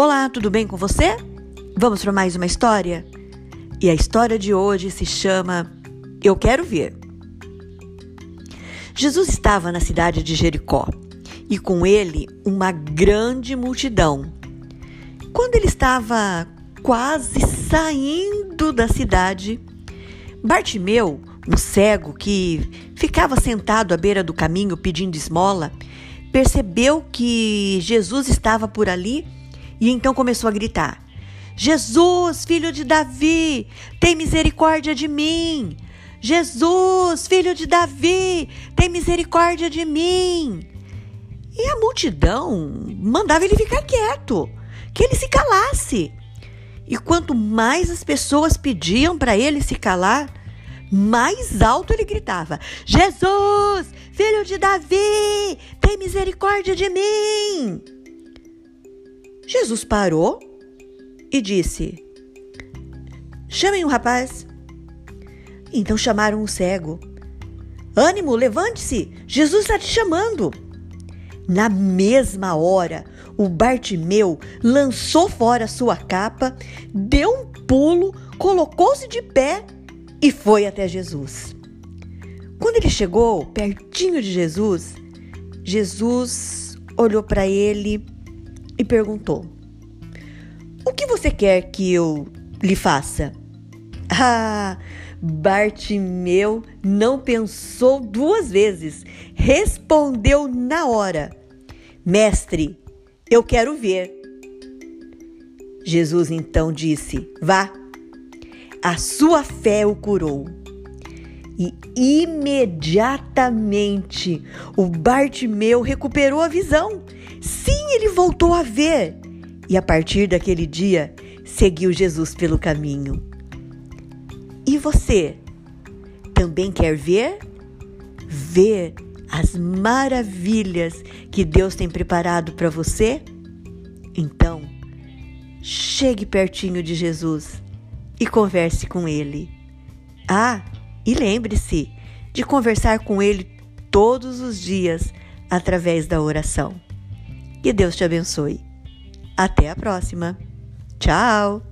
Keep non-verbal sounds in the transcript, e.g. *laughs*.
Olá, tudo bem com você? Vamos para mais uma história? E a história de hoje se chama Eu Quero Ver. Jesus estava na cidade de Jericó e com ele uma grande multidão. Quando ele estava quase saindo da cidade, Bartimeu, um cego que ficava sentado à beira do caminho pedindo esmola, percebeu que Jesus estava por ali e então começou a gritar: Jesus, filho de Davi, tem misericórdia de mim! Jesus, filho de Davi, tem misericórdia de mim! E a multidão mandava ele ficar quieto, que ele se calasse. E quanto mais as pessoas pediam para ele se calar, mais alto ele gritava: Jesus, filho de Davi, tem misericórdia de mim! Jesus parou e disse: Chamem o rapaz. Então chamaram o cego. Ânimo, levante-se, Jesus está te chamando. Na mesma hora, o Bartimeu lançou fora sua capa, deu um pulo, colocou-se de pé e foi até Jesus. Quando ele chegou pertinho de Jesus, Jesus olhou para ele e perguntou: O que você quer que eu lhe faça? *laughs* Ah, Bartimeu não pensou duas vezes, respondeu na hora: Mestre, eu quero ver. Jesus então disse: Vá, a sua fé o curou. E imediatamente o Bartimeu recuperou a visão. Ele voltou a ver. E a partir daquele dia, seguiu Jesus pelo caminho. E você também quer ver? Ver as maravilhas que Deus tem preparado para você? Então, chegue pertinho de Jesus e converse com ele. Ah, e lembre-se de conversar com Ele todos os dias através da oração. Que Deus te abençoe. Até a próxima. Tchau!